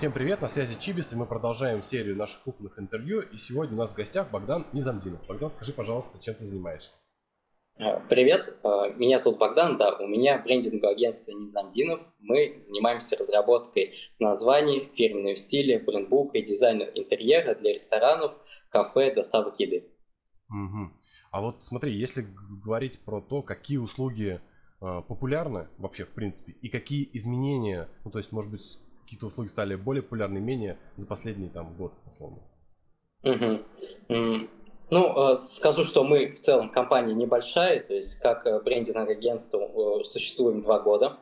Всем привет, на связи Чибис, и мы продолжаем серию наших кухонных интервью. И сегодня у нас в гостях Богдан Низамдинов. Богдан, скажи, пожалуйста, чем ты занимаешься? А, привет, а, меня зовут Богдан, да, у меня брендинговое агентство Низамдинов. Мы занимаемся разработкой названий, фирменного стиля, брендбука и дизайна интерьера для ресторанов, кафе, доставок еды. Угу. А вот смотри, если говорить про то, какие услуги э, популярны вообще в принципе, и какие изменения, ну то есть, может быть, какие-то услуги стали более популярны, менее за последний там год, условно? Угу. Ну, э, скажу, что мы в целом компания небольшая, то есть как э, брендинговое агентство э, существуем два года.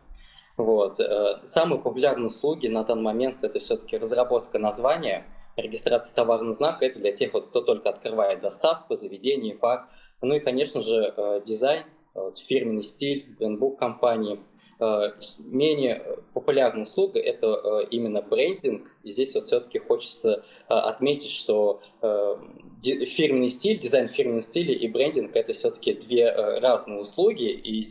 Вот. Самые популярные услуги на данный момент это все-таки разработка названия, регистрация товарного знака, это для тех, вот, кто только открывает доставку, заведение, парк. Ну и, конечно же, дизайн, фирменный стиль, брендбук компании – менее популярная услуга – это э, именно брендинг. И здесь вот все-таки хочется э, отметить, что фирменный стиль, дизайн фирменного стиля и брендинг – это все-таки две разные услуги. И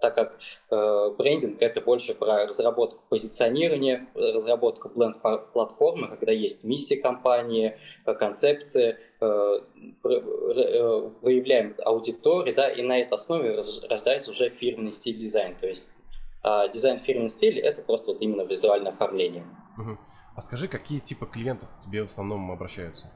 так как э, брендинг это больше про разработку позиционирования, разработку бленд-платформы, когда есть миссия компании, концепция, э, выявляем аудиторию, да, и на этой основе рождается уже фирменный стиль дизайн. То есть а дизайн фирменный стиль это просто вот именно визуальное оформление. Угу. А скажи, какие типы клиентов к тебе в основном обращаются?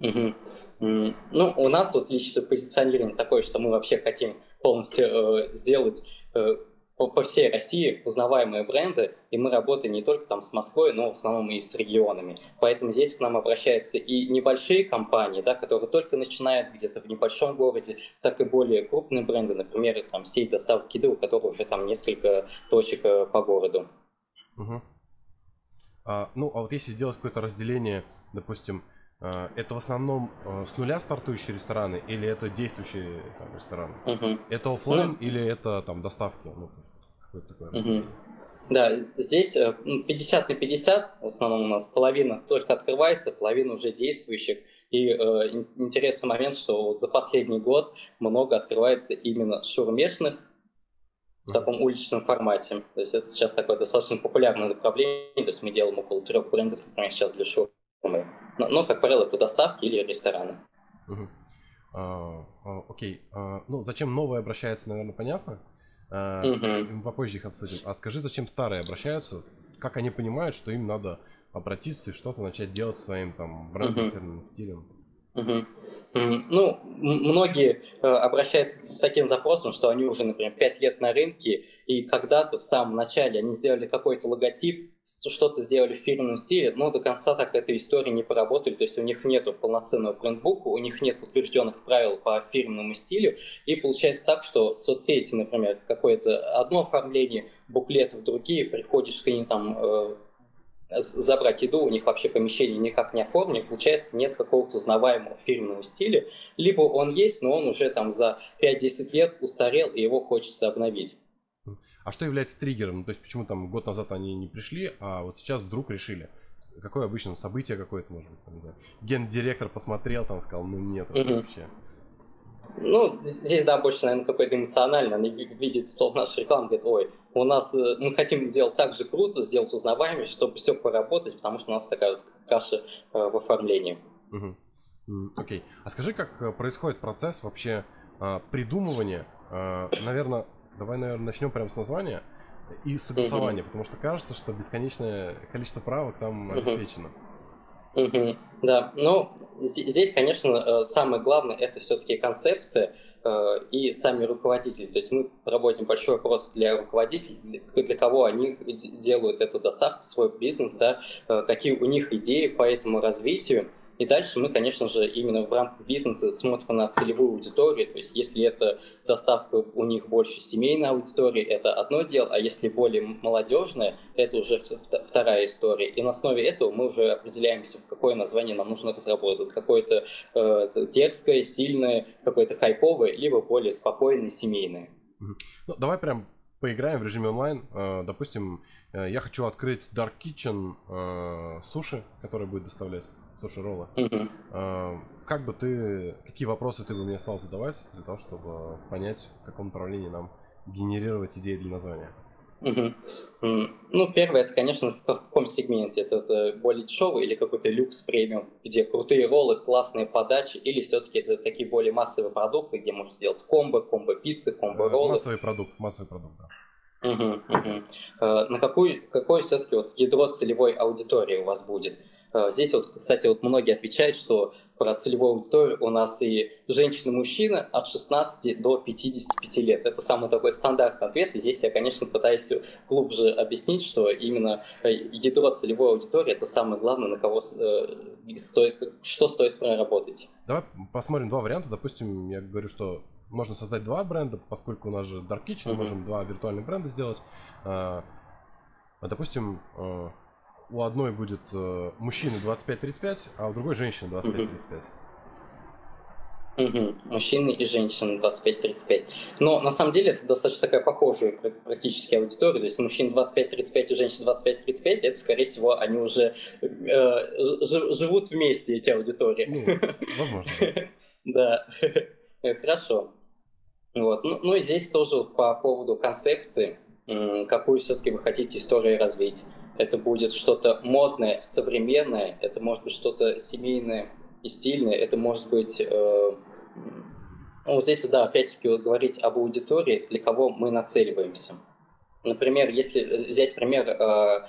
Угу. Ну, у нас вот лично позиционирование такое, что мы вообще хотим полностью э, сделать э, по, всей России узнаваемые бренды, и мы работаем не только там с Москвой, но в основном и с регионами. Поэтому здесь к нам обращаются и небольшие компании, да, которые только начинают где-то в небольшом городе, так и более крупные бренды, например, там сеть доставки еды, у которых уже там несколько точек э, по городу. Угу. А, ну, а вот если сделать какое-то разделение, допустим, это в основном э, с нуля стартующие рестораны или это действующие там, рестораны? Угу. Это офлайн ну, или это там доставки? Ну, какое-то такое угу. Да, здесь 50 э, на 50, в основном у нас половина только открывается, половина уже действующих. И э, интересный момент, что вот за последний год много открывается именно шурмешных в таком уличном формате. То есть это сейчас такое достаточно популярное направление. То есть мы делаем около трех брендов, например, сейчас для шурмы. Но, но как правило, это доставки или рестораны. Угу. А, а, окей. А, ну, зачем новые обращается, наверное, понятно. Угу. Попозже их обсудим. А скажи, зачем старые обращаются? Как они понимают, что им надо обратиться и что-то начать делать своим там брендом, угу. стилем? Угу. Ну, многие э, обращаются с таким запросом, что они уже, например, 5 лет на рынке, и когда-то в самом начале они сделали какой-то логотип, что-то сделали в фирменном стиле, но до конца так этой истории не поработали, то есть у них нет полноценного брендбука, у них нет утвержденных правил по фирменному стилю, и получается так, что соцсети, например, какое-то одно оформление, буклеты в другие, приходишь к ним там э, забрать еду, у них вообще помещение никак не оформлено, получается нет какого-то узнаваемого фирменного стиля, либо он есть, но он уже там за 5-10 лет устарел, и его хочется обновить. А что является триггером? То есть почему там год назад они не пришли, а вот сейчас вдруг решили? Какое обычно событие какое-то, может быть, там, не знаю, гендиректор посмотрел, там сказал, ну нет, угу. вообще. Ну, здесь, да, больше, наверное, какой-то эмоциональный. Они видят стол нашей рекламы, говорят, ой, у нас, э, мы хотим сделать так же круто, сделать узнаваемость, чтобы все поработать, потому что у нас такая вот каша э, в оформлении. Угу. Окей. А скажи, как э, происходит процесс вообще придумывания, наверное, давай, наверное, начнем прямо с названия и согласования, угу. потому что кажется, что бесконечное количество правок там угу. обеспечено. Угу. Да, ну, здесь, конечно, самое главное это все-таки концепция, Э, и сами руководители. То есть мы проводим большой опрос для руководителей, для кого они делают эту доставку, свой бизнес, да, э, какие у них идеи по этому развитию. И дальше мы, конечно же, именно в рамках бизнеса смотрим на целевую аудиторию. То есть если это доставка у них больше семейной аудитории, это одно дело, а если более молодежная, это уже вторая история. И на основе этого мы уже определяемся, в какое название нам нужно разработать. Какое-то э, дерзкое, сильное, какое-то хайповое, либо более спокойное, семейное. Ну, давай прям поиграем в режиме онлайн. Э, допустим, э, я хочу открыть Dark Kitchen э, суши, который будет доставлять суши роллы. Угу. Как бы ты, какие вопросы ты бы мне стал задавать для того, чтобы понять, в каком направлении нам генерировать идеи для названия? Угу. Ну, первое, это, конечно, в каком сегменте? Это, это более дешевый или какой-то люкс премиум, где крутые роллы, классные подачи, или все-таки это такие более массовые продукты, где можно сделать комбо, комбо-пиццы, комбо-роллы? Массовый продукт, массовый продукт, да. Угу, угу. На какую, какое все-таки вот ядро целевой аудитории у вас будет? Э, здесь вот, кстати, вот многие отвечают, что про целевую аудиторию у нас и женщины, и мужчины от 16 до 55 лет. Это самый такой стандартный ответ. И здесь я, конечно, пытаюсь глубже объяснить, что именно э, ядро целевой аудитории это самое главное, на кого э, стоит, что стоит проработать. Давай посмотрим два варианта. Допустим, я говорю, что можно создать два бренда, поскольку у нас же Dark Kitchen, mm-hmm. можем два виртуальных бренда сделать. А, допустим, у одной будет э, мужчины 25-35, а у другой женщины 25-35. Угу. Мужчины и женщины 25-35. Но на самом деле это достаточно такая похожая практически аудитория. То есть мужчин 25-35 и женщин 25-35, это, скорее всего, они уже э, живут вместе, эти аудитории. Ну, возможно. Да. Хорошо. Вот. Ну, ну и здесь тоже по поводу концепции, какую все-таки вы хотите историю развить это будет что-то модное, современное, это может быть что-то семейное и стильное, это может быть... Э, ну, здесь, да, опять-таки говорить об аудитории, для кого мы нацеливаемся. Например, если взять пример э,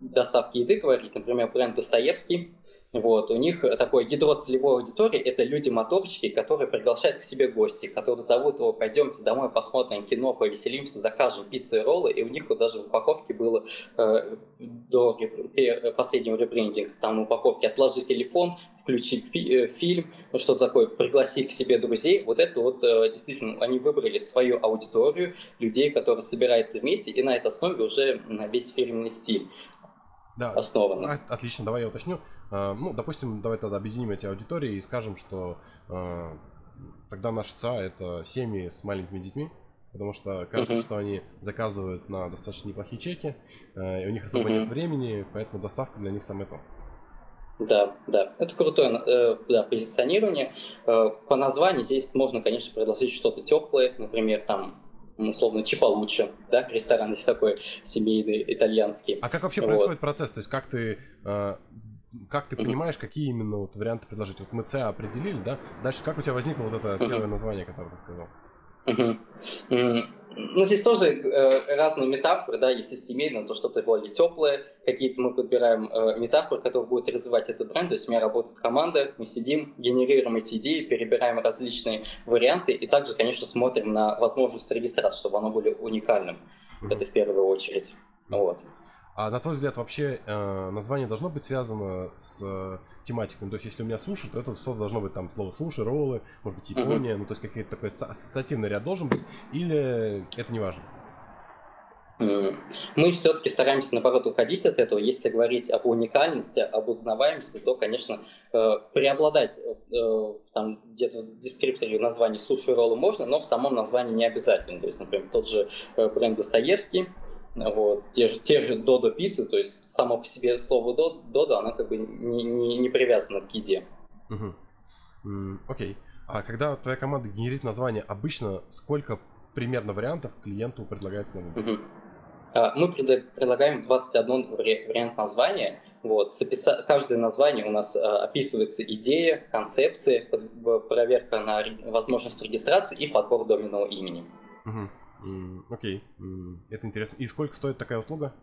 доставки еды говорить, например, бренд Достоевский, вот, у них такое ядро целевой аудитории – это люди-моторчики, которые приглашают к себе гости, которые зовут его «пойдемте домой, посмотрим кино, повеселимся, закажем пиццу и роллы», и у них вот даже в упаковке было э, до реп... последнего ребрендинга, там в упаковке «отложи телефон», включи фи- э, фильм, ну, что такое, пригласи к себе друзей, вот это вот э, действительно, они выбрали свою аудиторию, людей, которые собираются вместе, и на этой основе уже весь фирменный стиль да. основано. Отлично, давай я уточню. А, ну, допустим, давай тогда объединим эти аудитории и скажем, что а, тогда наши ЦА это семьи с маленькими детьми, потому что кажется, uh-huh. что они заказывают на достаточно неплохие чеки, а, и у них особо uh-huh. нет времени, поэтому доставка для них самое то. Да, да, это крутое э, да, позиционирование. Э, по названию здесь можно, конечно, предложить что-то теплое, например, там условно Чиполуччо, да, ресторан есть такой семейный, итальянский. А как вообще вот. происходит процесс? То есть как ты, э, как ты понимаешь, какие именно вот варианты предложить? Вот мы С определили, да? Дальше как у тебя возникло вот это первое название, которое ты сказал? Ну, здесь тоже э, разные метафоры, да, если семейно, то что-то более теплое, какие-то мы подбираем э, метафоры, которые будут развивать этот бренд, то есть у меня работает команда, мы сидим, генерируем эти идеи, перебираем различные варианты и также, конечно, смотрим на возможность регистрации, чтобы оно было уникальным, mm-hmm. это в первую очередь, вот. А на твой взгляд, вообще э, название должно быть связано с э, тематикой? Ну, то есть, если у меня суши, то это что-то должно быть там слово суши, роллы, может быть, Япония, mm-hmm. ну, то есть, какой-то такой ассоциативный ряд должен быть, или это не важно? Мы все-таки стараемся, наоборот, уходить от этого. Если говорить об уникальности, об узнаваемости, то, конечно, э, преобладать э, там где-то в дескрипторе название суши роллы можно, но в самом названии не обязательно. То есть, например, тот же э, бренд Достоевский, вот, те же, те же Додо пиццы, то есть само по себе слово Додо, оно как бы не, не, не привязано к еде. Угу. Окей. А когда твоя команда генерит название, обычно сколько примерно вариантов клиенту предлагается на выбор? Угу. Мы предлагаем 21 вариант названия. Вот, Каждое название у нас а, описывается идея, концепция, проверка на возможность регистрации и подбор доменного имени. Угу. Окей, это интересно. И сколько стоит такая услуга?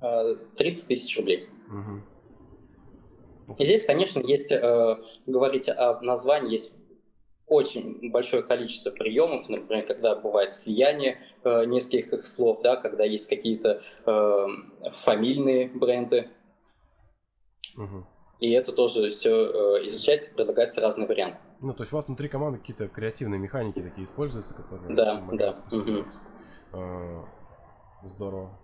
30 а, тысяч рублей. Угу. И здесь, конечно, есть, э, говорить о названии, есть очень большое количество приемов, например, когда бывает слияние э, нескольких слов, да, когда есть какие-то э, фамильные бренды. Угу. И это тоже все э, изучать, предлагается разные варианты. Ну, то есть у вас внутри команды какие-то креативные механики такие используются, которые да, да. Угу. Здорово.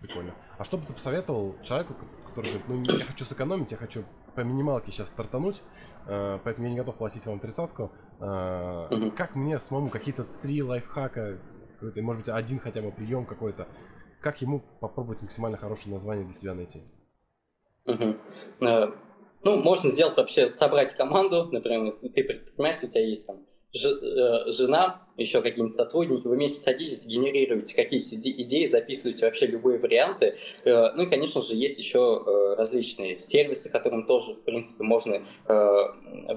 Прикольно. А что бы ты посоветовал человеку, который говорит, ну я хочу сэкономить, я хочу по минималке сейчас стартануть, э, поэтому я не готов платить вам тридцатку. Угу. Как мне самому какие-то три лайфхака, может быть один хотя бы прием какой-то, как ему попробовать максимально хорошее название для себя найти? Угу. Ну, можно сделать вообще, собрать команду, например, ты предприниматель, у тебя есть там жена, еще какие-нибудь сотрудники, вы вместе садитесь, генерируете какие-то идеи, записываете вообще любые варианты. Э, ну и, конечно же, есть еще э, различные сервисы, которым тоже, в принципе, можно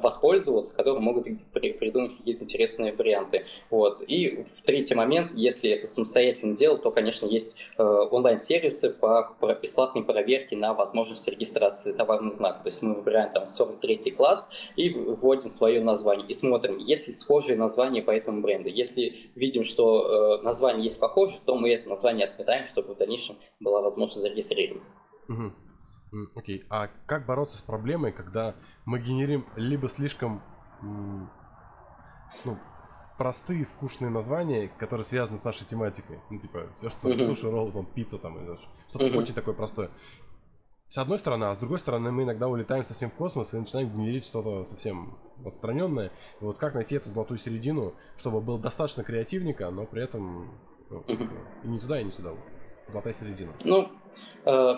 воспользоваться, которые могут придумать какие-то интересные варианты. Вот. И в третий момент, если это самостоятельно дело, то, конечно, есть онлайн-сервисы по бесплатной проверке на возможность регистрации товарных знаков. То есть мы выбираем там 43 класс и вводим свое название и смотрим, есть ли схожие названия по этому бренду. Если видим, что э, название есть похоже, то мы это название отметаем, чтобы в дальнейшем была возможность зарегистрировать. Угу. Окей, okay. а как бороться с проблемой, когда мы генерим либо слишком ну, простые, скучные названия, которые связаны с нашей тематикой. Ну, типа, все, что суши, ролл, там, пицца, там, что-то очень такое простое. С одной стороны, а с другой стороны, мы иногда улетаем совсем в космос и начинаем генерить что-то совсем отстраненное. И вот как найти эту золотую середину, чтобы было достаточно креативника, но при этом ну, и не туда, и не сюда. Золотая середина. Ну, э,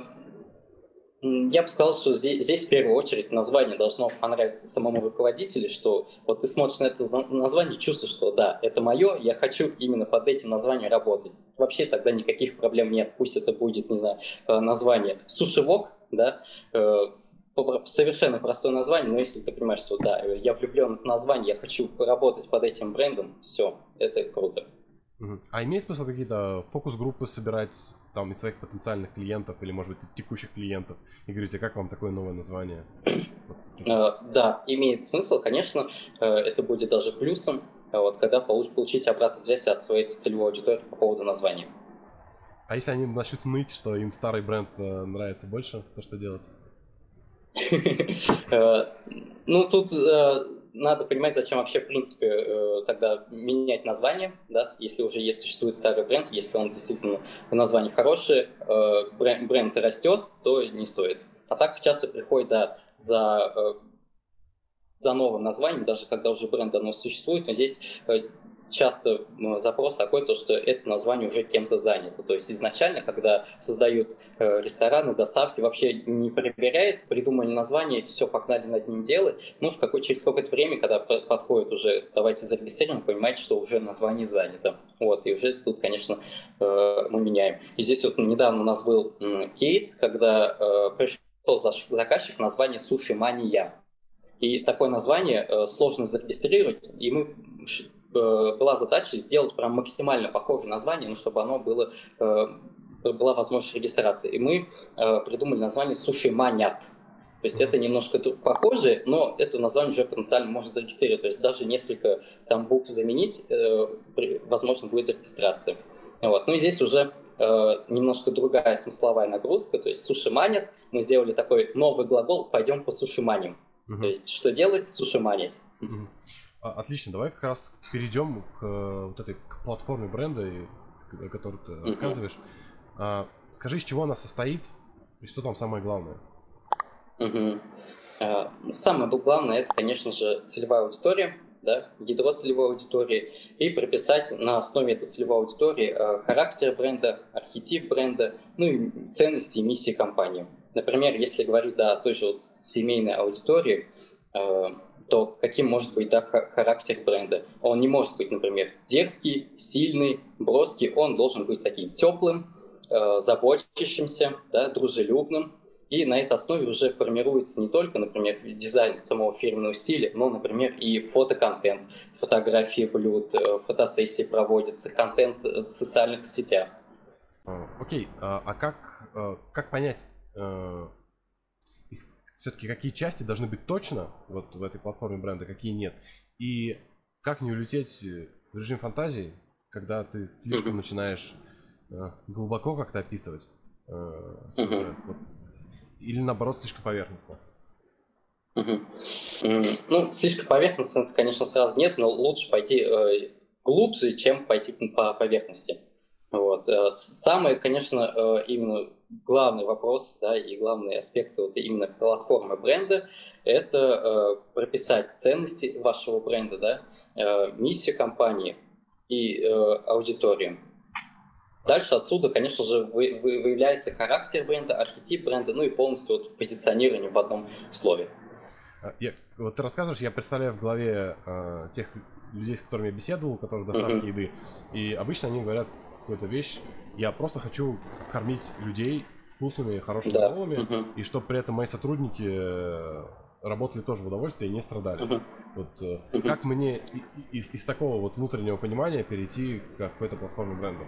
я бы сказал, что здесь, здесь в первую очередь название должно понравиться самому руководителю, что вот ты смотришь на это название чувствуешь, что да, это мое, я хочу именно под этим названием работать. Вообще тогда никаких проблем нет. Пусть это будет, не знаю, э, название сушевок, да, э, совершенно простое название, но если ты понимаешь, что да, я влюблен в название, я хочу работать под этим брендом, все, это круто. А имеет смысл какие-то фокус-группы собирать там из своих потенциальных клиентов или, может быть, текущих клиентов и говорите, как вам такое новое название? Э, да, имеет смысл, конечно, э, это будет даже плюсом, вот, когда получить обратную связь от своей целевой аудитории по поводу названия. А если они начнут ныть, что им старый бренд э, нравится больше, то что делать? Э, ну, тут э, надо понимать, зачем вообще, в принципе, тогда менять название, да, если уже есть существует старый бренд, если он действительно название хорошее, бренд растет, то не стоит. А так часто приходит, да, за за новым названием, даже когда уже бренд давно существует, но здесь часто запрос такой, то, что это название уже кем-то занято. То есть изначально, когда создают э, рестораны, доставки, вообще не проверяет, придумали название, все, погнали над ним делать. Ну, в какой, через какое-то время, когда подходит уже, давайте зарегистрируем, понимаете, что уже название занято. Вот, и уже тут, конечно, э, мы меняем. И здесь вот недавно у нас был кейс, когда э, пришел заказчик название «Суши Мания». И такое название сложно зарегистрировать, и мы была задача сделать прям максимально похожее название, но чтобы оно было, э, была возможность регистрации. И мы э, придумали название «Суши Манят». То есть это немножко похоже, но это название уже потенциально можно зарегистрировать. То есть даже несколько там букв заменить, возможно, будет регистрация. Вот. Ну и здесь уже немножко другая смысловая нагрузка. То есть суши манят. Мы сделали такой новый глагол «пойдем по суши маним». Uh-huh. То есть что делать? Суши манить. Uh-huh. А, отлично, давай как раз перейдем к э, вот этой к платформе бренда, о которой ты uh-huh. рассказываешь. А, скажи, из чего она состоит и что там самое главное? Uh-huh. А, самое главное это, конечно же, целевая аудитория, да, ядро целевой аудитории, и прописать на основе этой целевой аудитории э, характер бренда, архетип бренда, ну и ценности и миссии компании. Например, если говорить да, о той же вот семейной аудитории, э, то каким может быть да, характер бренда. Он не может быть, например, дерзкий, сильный, броский, он должен быть таким теплым, э, заботящимся, да, дружелюбным. И на этой основе уже формируется не только, например, дизайн самого фирменного стиля, но, например, и фотоконтент, фотографии блюд, э, фотосессии проводятся, контент в социальных сетях. Окей, okay. а, а как, э, как понять, все-таки какие части должны быть точно вот в этой платформе бренда, какие нет. И как не улететь в режим фантазии, когда ты слишком uh-huh. начинаешь э, глубоко как-то описывать э, свой uh-huh. бренд. Вот. Или наоборот, слишком поверхностно. Uh-huh. Ну, слишком поверхностно, конечно, сразу нет, но лучше пойти э, глубже, чем пойти по поверхности. Вот. Э, самое, конечно, э, именно главный вопрос да, и главный аспект вот именно платформы бренда – это э, прописать ценности вашего бренда, да, э, миссию компании и э, аудиторию. Дальше отсюда, конечно же, вы, вы, выявляется характер бренда, архетип бренда, ну и полностью вот позиционирование в одном слове. А, я, вот ты рассказываешь, я представляю в голове э, тех людей, с которыми я беседовал, у которых доставки uh-huh. еды, и обычно они говорят какую-то вещь, я просто хочу кормить людей вкусными, хорошими да. баллами, uh-huh. и чтобы при этом мои сотрудники э, работали тоже в удовольствие и не страдали. Uh-huh. Вот uh-huh. как мне из, из такого вот внутреннего понимания перейти к какой-то платформе бренда?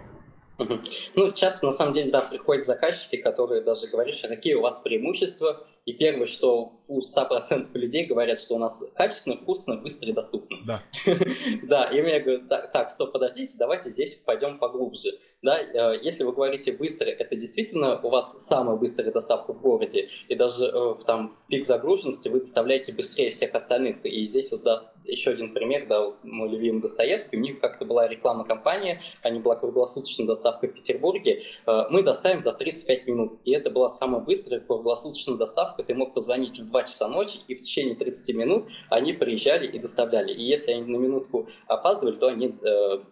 Ну, часто, на самом деле, да, приходят заказчики, которые даже говорят, что какие у вас преимущества, и первое, что у 100% людей говорят, что у нас качественно, вкусно, быстро и доступно. Да. да, и я говорю, так, стоп, подождите, давайте здесь пойдем поглубже. Да, э, если вы говорите быстро, это действительно у вас самая быстрая доставка в городе, и даже э, там в пик загруженности вы доставляете быстрее всех остальных. И здесь вот да, еще один пример, да, мой любимый Достоевский, у них как-то была рекламная кампания, они была круглосуточная доставка в Петербурге, э, мы доставим за 35 минут, и это была самая быстрая круглосуточная доставка, ты мог позвонить в 2 часа ночи, и в течение 30 минут они приезжали и доставляли. И если они на минутку опаздывали, то они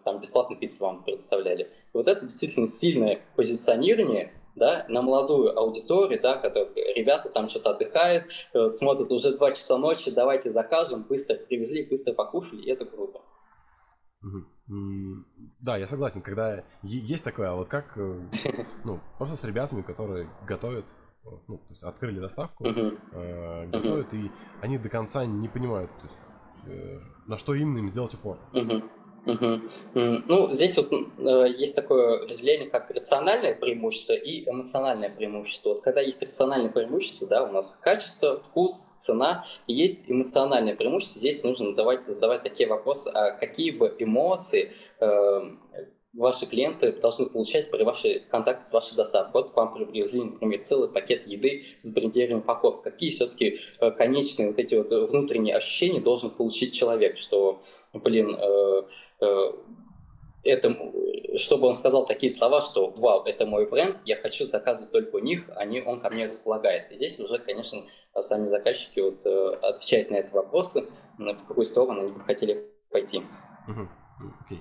там бесплатно пиццу вам предоставляли. Вот это действительно сильное позиционирование, да, на молодую аудиторию, да, которые ребята там что-то отдыхают, э, смотрят уже два часа ночи, давайте закажем, быстро привезли, быстро покушали, и это круто. Да, я согласен, когда есть такое, а вот как, э, ну, просто с ребятами, которые готовят, ну, то есть открыли доставку, э, готовят, и они до конца не понимают, то есть, э, на что именно им сделать упор. Угу. Ну, здесь вот э, есть такое разделение, как рациональное преимущество и эмоциональное преимущество. Вот когда есть рациональное преимущество, да, у нас качество, вкус, цена, есть эмоциональное преимущество, здесь нужно давать, задавать такие вопросы, а какие бы эмоции э, ваши клиенты должны получать при вашей контакте с вашей доставкой. Вот к вам привезли, например, целый пакет еды с брендированием упаковки. Какие все-таки э, конечные вот эти вот внутренние ощущения должен получить человек, что, блин, э, Э, это, чтобы он сказал такие слова, что «Вау, это мой бренд, я хочу заказывать только у них, они, он ко мне располагает». И здесь уже, конечно, сами заказчики вот, э, отвечают на эти вопросы, в какую сторону они бы хотели пойти. Угу. Okay.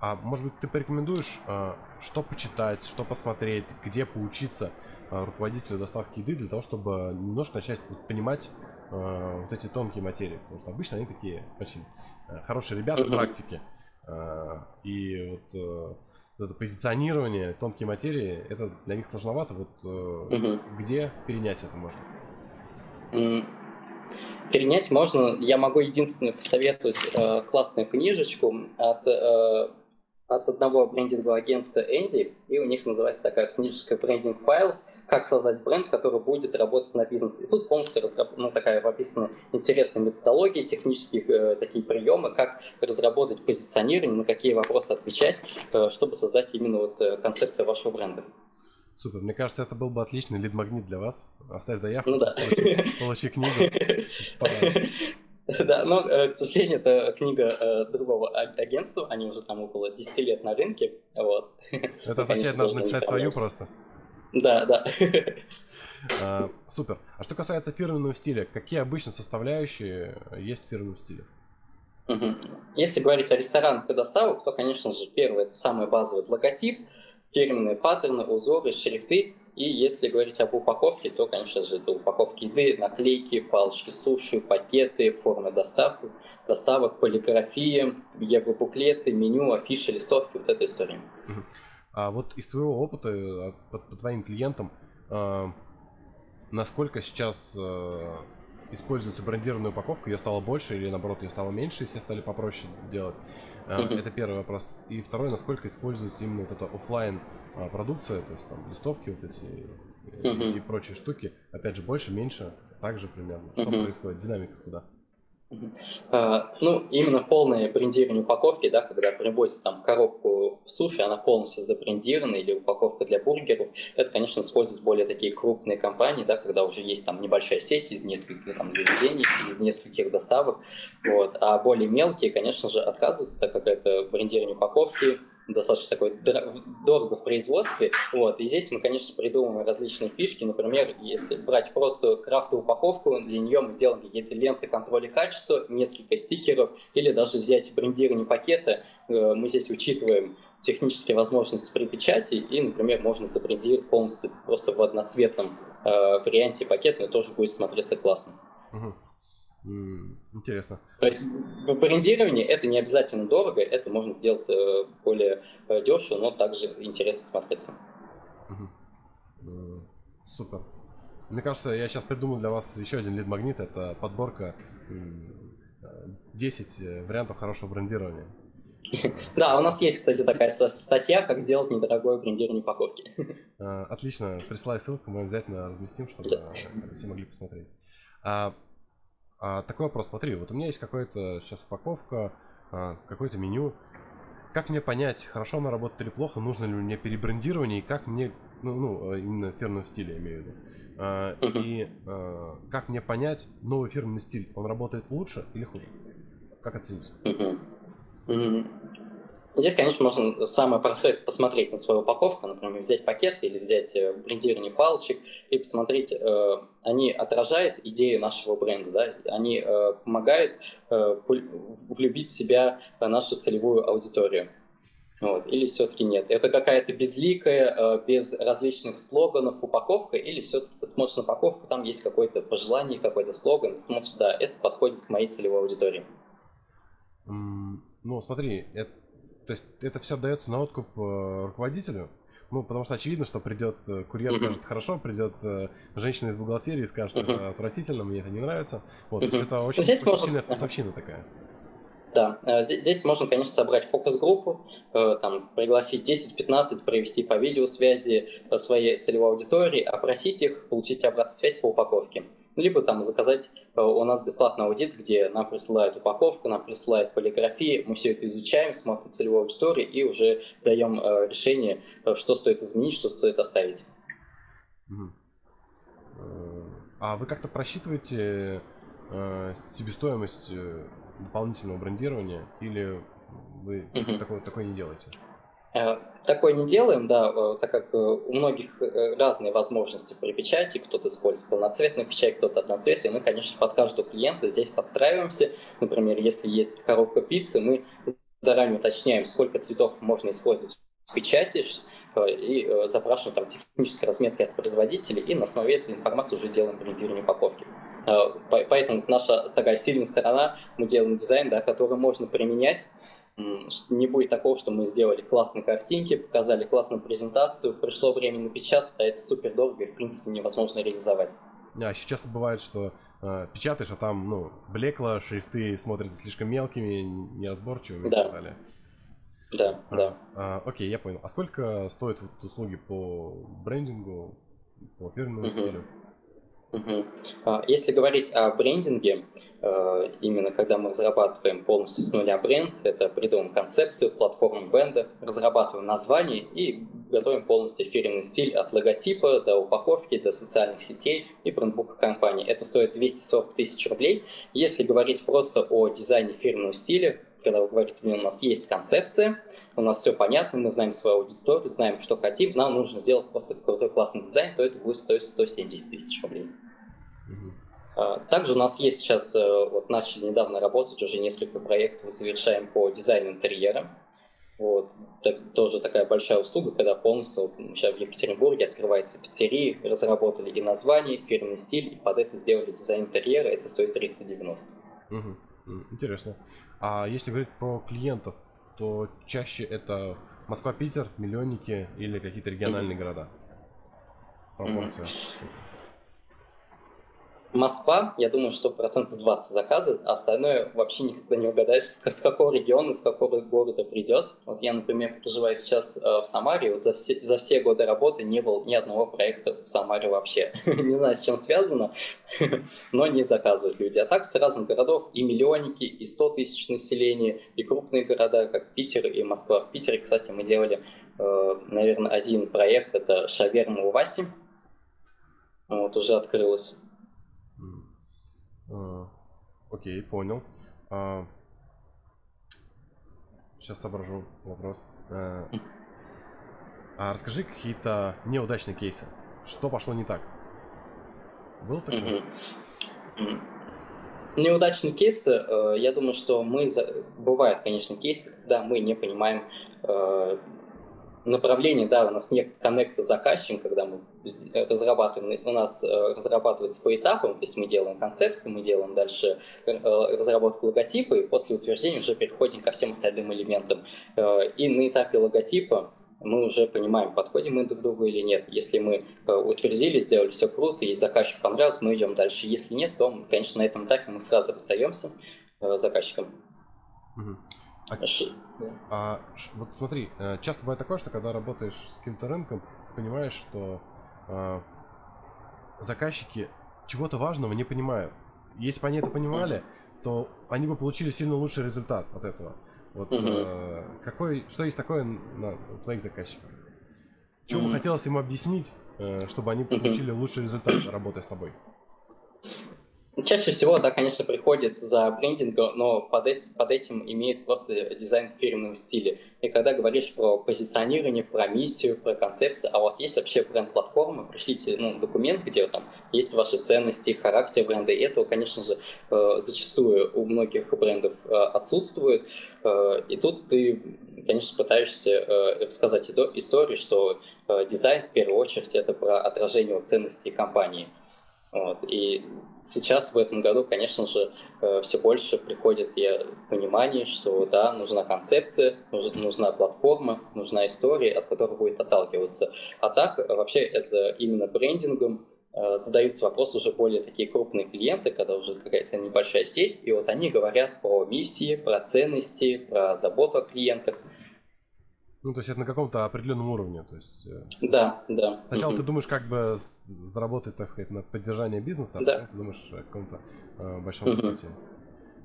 А может быть, ты порекомендуешь, э, что почитать, что посмотреть, где поучиться руководителю доставки еды для того, чтобы немножко начать понимать вот эти тонкие материи? Потому что обычно они такие очень хорошие ребята в практике. А, и вот э, это позиционирование тонкие материи, это для них сложновато. Вот угу. где перенять это можно? Перенять можно. Я могу единственное посоветовать э, классную книжечку от, от одного брендингового агентства Энди, и у них называется такая книжечка Branding Files – как создать бренд, который будет работать на бизнес. И тут полностью разраб... ну, такая описана интересная методология, технические э, такие приемы, как разработать позиционирование, на какие вопросы отвечать, э, чтобы создать именно вот э, концепцию вашего бренда. Супер, мне кажется, это был бы отличный лид-магнит для вас. Оставь заявку, ну, да. получи, получи книгу. Да, но, к сожалению, это книга другого агентства, они уже там около 10 лет на рынке. Вот. Это означает, надо написать свою просто. Да, да. А, супер. А что касается фирменного стиля, какие обычно составляющие есть в фирменном стиле? Если говорить о ресторанах и доставок, то, конечно же, первое, это самый базовый логотип, фирменные паттерны, узоры, шрифты. И если говорить об упаковке, то, конечно же, это упаковки еды, наклейки, палочки суши, пакеты, формы доставки, доставок, полиграфия, евробуклеты, меню, афиши, листовки, вот эта история. А вот из твоего опыта по, по твоим клиентам, э, насколько сейчас э, используется брендированная упаковка, ее стало больше или наоборот ее стало меньше, и все стали попроще делать? Э. Это первый вопрос. И второй, насколько используется именно вот эта офлайн продукция, то есть там листовки вот эти uh-huh. и, и прочие штуки. Опять же, больше, меньше, также примерно. Что uh-huh. происходит? Динамика куда? А, ну, именно полное брендирование упаковки, да, когда привозят там коробку суши, она полностью забрендирована, или упаковка для бургеров, это, конечно, используют более такие крупные компании, да, когда уже есть там небольшая сеть из нескольких там заведений, из нескольких доставок, вот, а более мелкие, конечно же, отказываются, так как это брендирование упаковки, достаточно такой дорого в производстве. Вот. И здесь мы, конечно, придумываем различные фишки. Например, если брать просто крафтовую упаковку, для нее мы делаем какие-то ленты контроля качества, несколько стикеров, или даже взять брендирование пакета. Э, мы здесь учитываем технические возможности при печати, и, например, можно забрендировать полностью просто в одноцветном э, варианте пакет, но тоже будет смотреться классно. Угу. Интересно. То есть в брендировании это не обязательно дорого, это можно сделать э, более э, дешево, но также интересно смотреться. Супер. Мне кажется, я сейчас придумал для вас еще один лид-магнит. Это подборка 10 э, вариантов хорошего брендирования. Да, у нас есть, кстати, такая статья, как сделать недорогое брендирование упаковки. Отлично, присылай ссылку, мы обязательно разместим, чтобы все могли посмотреть. А, такой вопрос, смотри, вот у меня есть какая-то сейчас упаковка, а, какое-то меню. Как мне понять, хорошо она работает или плохо, нужно ли мне перебрендирование, и как мне, ну, ну а, именно в фирменном стиле, я имею в виду. А, и а, как мне понять, новый фирменный стиль, он работает лучше или хуже? Как оценить? Здесь, конечно, можно самое простое посмотреть на свою упаковку, например, взять пакет или взять э, брендирование палочек и посмотреть, э, они отражают идею нашего бренда, да? они э, помогают влюбить в себя нашу целевую аудиторию. Вот. Или все-таки нет? Это какая-то безликая, без различных слоганов упаковка, или все-таки ты смотришь на упаковку, там есть какое-то пожелание, какой-то слоган, ты смотришь, да, это подходит к моей целевой аудитории. Ну, смотри, это то есть это все дается на откуп э, руководителю. Ну, потому что очевидно, что придет э, курьер, скажет хорошо, придет э, женщина из бухгалтерии и скажет, это отвратительно, мне это не нравится. Вот, то есть это очень, очень можно... сильная вкусовщина такая. Да, здесь можно, конечно, собрать фокус-группу, там, пригласить 10-15, провести по видеосвязи своей целевой аудитории, опросить их, получить обратную связь по упаковке. Либо там заказать Э, у нас бесплатный аудит, где нам присылают упаковку, нам присылают полиграфии, мы все это изучаем, смотрим целевую аудиторию и уже даем э, решение, э, что стоит изменить, что стоит оставить. А вы как-то просчитываете себестоимость дополнительного брендирования или вы угу. такое, такое не делаете? Э, такое не делаем, да, э, так как э, у многих разные возможности при печати, кто-то использует полноцветную печать, кто-то одноцветную, мы, конечно, под каждого клиента здесь подстраиваемся. Например, если есть коробка пиццы, мы заранее уточняем, сколько цветов можно использовать в печати, и запрашиваем там технические разметки от производителей, и на основе этой информации уже делаем брендирование упаковки. Поэтому наша такая сильная сторона, мы делаем дизайн, да, который можно применять не будет такого, что мы сделали классные картинки, показали классную презентацию, пришло время напечатать, а это супер долго и, в принципе, невозможно реализовать. А часто бывает, что э, печатаешь, а там, ну, блекло, шрифты смотрятся слишком мелкими, неразборчивыми да. и так далее. Да, а, да. А, окей, я понял. А сколько стоят вот услуги по брендингу, по фирменному угу. стилю? Угу. Если говорить о брендинге, э, именно когда мы разрабатываем полностью с нуля бренд, это придумываем концепцию, платформу бренда, разрабатываем название и готовим полностью фирменный стиль от логотипа до упаковки, до социальных сетей и брендбука компании. Это стоит 240 тысяч рублей. Если говорить просто о дизайне фирменного стиля, когда вы говорите, у нас есть концепция, у нас все понятно, мы знаем свою аудиторию, знаем, что хотим, нам нужно сделать просто крутой классный дизайн, то это будет стоить 170 тысяч рублей. А, также у нас есть сейчас, э, вот начали недавно работать, уже несколько проектов завершаем по дизайну интерьера. Вот. Так, тоже такая большая услуга, когда полностью сейчас в Екатеринбурге открывается пиццерии, разработали и название, фирменный стиль, и под это сделали дизайн интерьера, это стоит 390. Угу. Интересно. А если говорить про клиентов, то чаще это Москва-Питер, миллионники или какие-то региональные mm-hmm. города? Пропорция. Mm-hmm. Москва, я думаю, что процентов 20 заказы, а остальное вообще никогда не угадаешь, с какого региона, с какого города придет. Вот я, например, проживаю сейчас э, в Самаре, вот за все, за все годы работы не было ни одного проекта в Самаре вообще. не знаю, с чем связано, но не заказывают люди. А так с разных городов и миллионники, и 100 тысяч населения, и крупные города, как Питер и Москва. В Питере, кстати, мы делали, э, наверное, один проект, это шаверма у Васи. Вот, уже открылась. А, окей, понял. А, сейчас соображу вопрос. А, а расскажи какие-то неудачные кейсы. Что пошло не так? Был такой? Неудачные кейсы, э, я думаю, что мы... Бывают, конечно, кейсы, когда мы не понимаем э, направлении, да, у нас нет коннекта заказчиком, когда мы разрабатываем, у нас разрабатывается по этапам, то есть мы делаем концепцию, мы делаем дальше разработку логотипа, и после утверждения уже переходим ко всем остальным элементам. И на этапе логотипа мы уже понимаем, подходим мы друг к другу или нет. Если мы утвердили, сделали все круто, и заказчик понравился, мы идем дальше. Если нет, то, конечно, на этом этапе мы сразу расстаемся с заказчиком. Угу. А, а вот смотри, э, часто бывает такое, что когда работаешь с каким-то рынком, понимаешь, что э, заказчики чего-то важного не понимают. Если бы они это понимали, то они бы получили сильно лучший результат от этого. Вот угу. э, какой, что есть такое на твоих заказчиках? Чего бы хотелось им объяснить, э, чтобы они получили лучший результат, работая с тобой? Чаще всего, да, конечно, приходит за брендингом, но под, эти, под этим имеет просто дизайн фирменного стиля. И когда говоришь про позиционирование, про миссию, про концепцию, а у вас есть вообще бренд-платформа, пришлите ну, документ, где там есть ваши ценности, характер бренда, и этого, конечно же, э, зачастую у многих брендов э, отсутствует. Э, и тут ты, конечно, пытаешься рассказать историю, что дизайн в первую очередь это про отражение ценностей компании. Вот. И сейчас в этом году, конечно же, э, все больше приходит я понимание, что да, нужна концепция, нужна платформа, нужна история, от которой будет отталкиваться. А так, вообще, это именно брендингом э, задаются вопросы уже более такие крупные клиенты, когда уже какая-то небольшая сеть, и вот они говорят про миссии, про ценности, про заботу о клиентах. Ну, то есть это на каком-то определенном уровне. То есть, э, да, да. Сначала ты думаешь, как бы заработать, так сказать, на поддержание бизнеса, а да. а потом ты думаешь о каком-то э, большом развитии.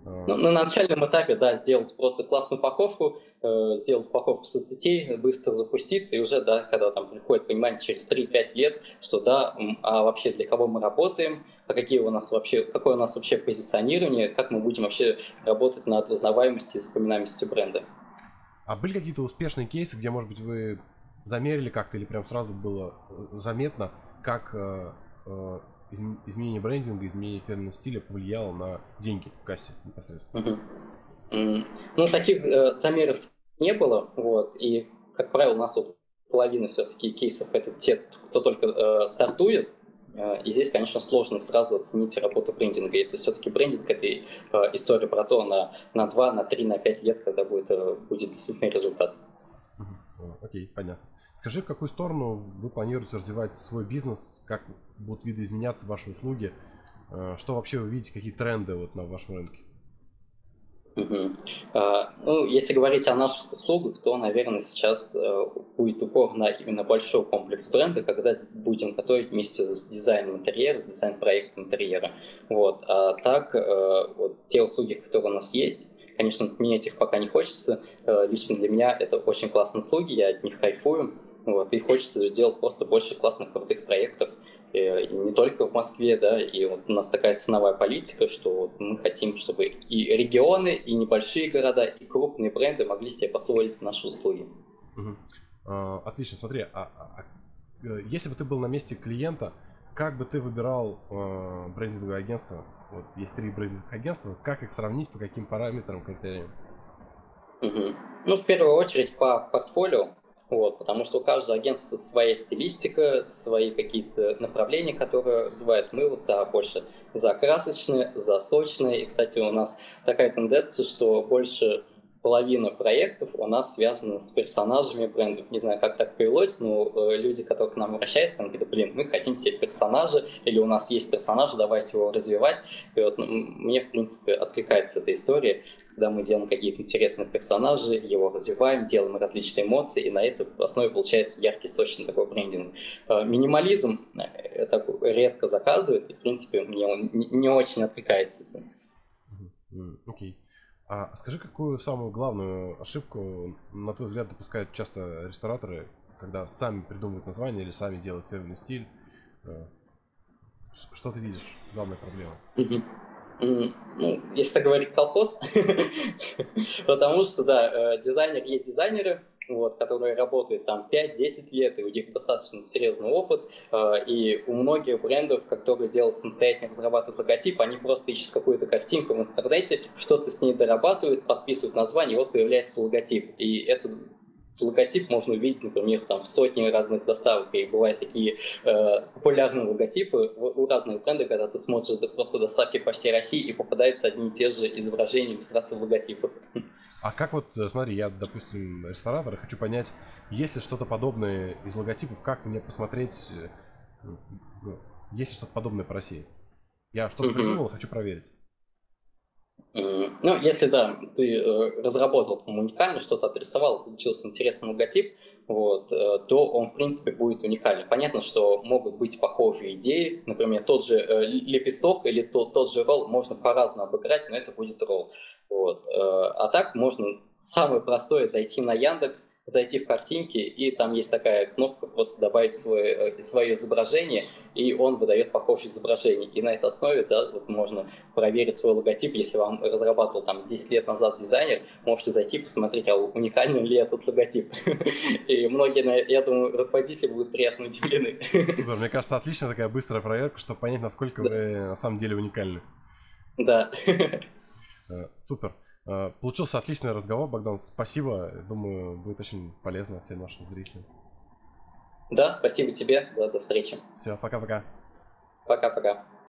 Uh... Ну, на начальном этапе, да, сделать просто классную упаковку, э, сделать упаковку соцсетей, быстро запуститься, и уже, да, когда там приходит понимание через 3-5 лет, что да, а вообще для кого мы работаем, а какие у нас вообще, какое у нас вообще позиционирование, как мы будем вообще работать над узнаваемостью и запоминаемостью бренда. А были какие-то успешные кейсы, где, может быть, вы замерили как-то или прям сразу было э, заметно, как э, э, изменение брендинга, изменение фирменного стиля повлияло на деньги в кассе непосредственно? Uh-huh. Mm. Ну, таких э, замеров не было, вот, и, как правило, у нас вот половина все-таки кейсов это те, кто только э, стартует, и здесь, конечно, сложно сразу оценить работу брендинга. Это все-таки брендинг, это э, история про то на, на 2, на 3, на 5 лет, когда будет, э, будет действительно результат. Окей, okay, понятно. Скажи, в какую сторону вы планируете развивать свой бизнес, как будут видоизменяться ваши услуги, что вообще вы видите, какие тренды вот на вашем рынке? Угу. А, ну, если говорить о наших услугах, то, наверное, сейчас э, будет упор на именно большой комплекс бренда, когда будем готовить вместе с дизайном интерьера, с дизайн-проектом интерьера. Вот. А так, э, вот те услуги, которые у нас есть, конечно, менять их пока не хочется. Э, лично для меня это очень классные услуги, я от них кайфую. Вот, и хочется сделать просто больше классных, крутых проектов, не только в Москве, да, и вот у нас такая ценовая политика, что вот мы хотим, чтобы и регионы, и небольшие города, и крупные бренды могли себе позволить наши услуги. Угу. Отлично, смотри, а, а, а, э, если бы ты был на месте клиента, как бы ты выбирал э, брендинговое агентство? Вот есть три брендинговых агентства, как их сравнить, по каким параметрам, критериям? Угу. Ну, в первую очередь по портфолио, вот, потому что у каждого агентства своя стилистика, свои какие-то направления, которые развивают. Мы вот за больше за красочные, за сочные. И, кстати, у нас такая тенденция, что больше половина проектов у нас связана с персонажами брендов. Не знаю, как так повелось, но э, люди, которые к нам обращаются, они говорят, блин, мы хотим себе персонажа, или у нас есть персонаж, давайте его развивать. И вот мне, в принципе, откликается эта история когда мы делаем какие-то интересные персонажи, его развиваем, делаем различные эмоции, и на этой основе получается яркий, сочный такой брендинг. Э, минимализм э, это редко заказывает, и, в принципе, мне он не очень откликается. Окей. Okay. А скажи, какую самую главную ошибку, на твой взгляд, допускают часто рестораторы, когда сами придумывают название или сами делают фирменный стиль? Э, что ты видишь? Главная проблема. Uh-huh ну, если так говорить, колхоз, потому что, да, э, дизайнер есть дизайнеры, вот, которые работают там 5-10 лет, и у них достаточно серьезный опыт, э, и у многих брендов, которые делают самостоятельно, разрабатывают логотип, они просто ищут какую-то картинку в интернете, что-то с ней дорабатывают, подписывают название, и вот появляется логотип. И это логотип можно увидеть, например, там в сотни разных доставок, и бывают такие э, популярные логотипы у, у разных брендов, когда ты смотришь просто доставки по всей России, и попадаются одни и те же изображения, иллюстрации логотипов. А как вот, э, смотри, я, допустим, ресторатор, хочу понять, есть ли что-то подобное из логотипов, как мне посмотреть, э, ну, есть ли что-то подобное по России? Я что-то mm-hmm. придумал, хочу проверить. Ну, если да, ты э, разработал там, уникально, что-то отрисовал, получился интересный логотип, вот, э, то он, в принципе, будет уникальный. Понятно, что могут быть похожие идеи, например, тот же э, лепесток или тот, тот же ролл можно по-разному обыграть, но это будет ролл. Вот. А так можно самое простое зайти на Яндекс, зайти в картинки, и там есть такая кнопка, просто добавить свое, э, свое изображение, и он выдает похожее изображение. И на этой основе да, вот можно проверить свой логотип. Если вам разрабатывал там 10 лет назад дизайнер, можете зайти посмотреть, а уникальный ли этот логотип. И многие, я думаю, руководители будут приятно удивлены. Супер, мне кажется, отличная такая быстрая проверка, чтобы понять, насколько вы на самом деле уникальны. Да. Э, супер. Э, получился отличный разговор, Богдан. Спасибо. Думаю, будет очень полезно всем нашим зрителям. Да, спасибо тебе. До встречи. Все, пока-пока. Пока-пока.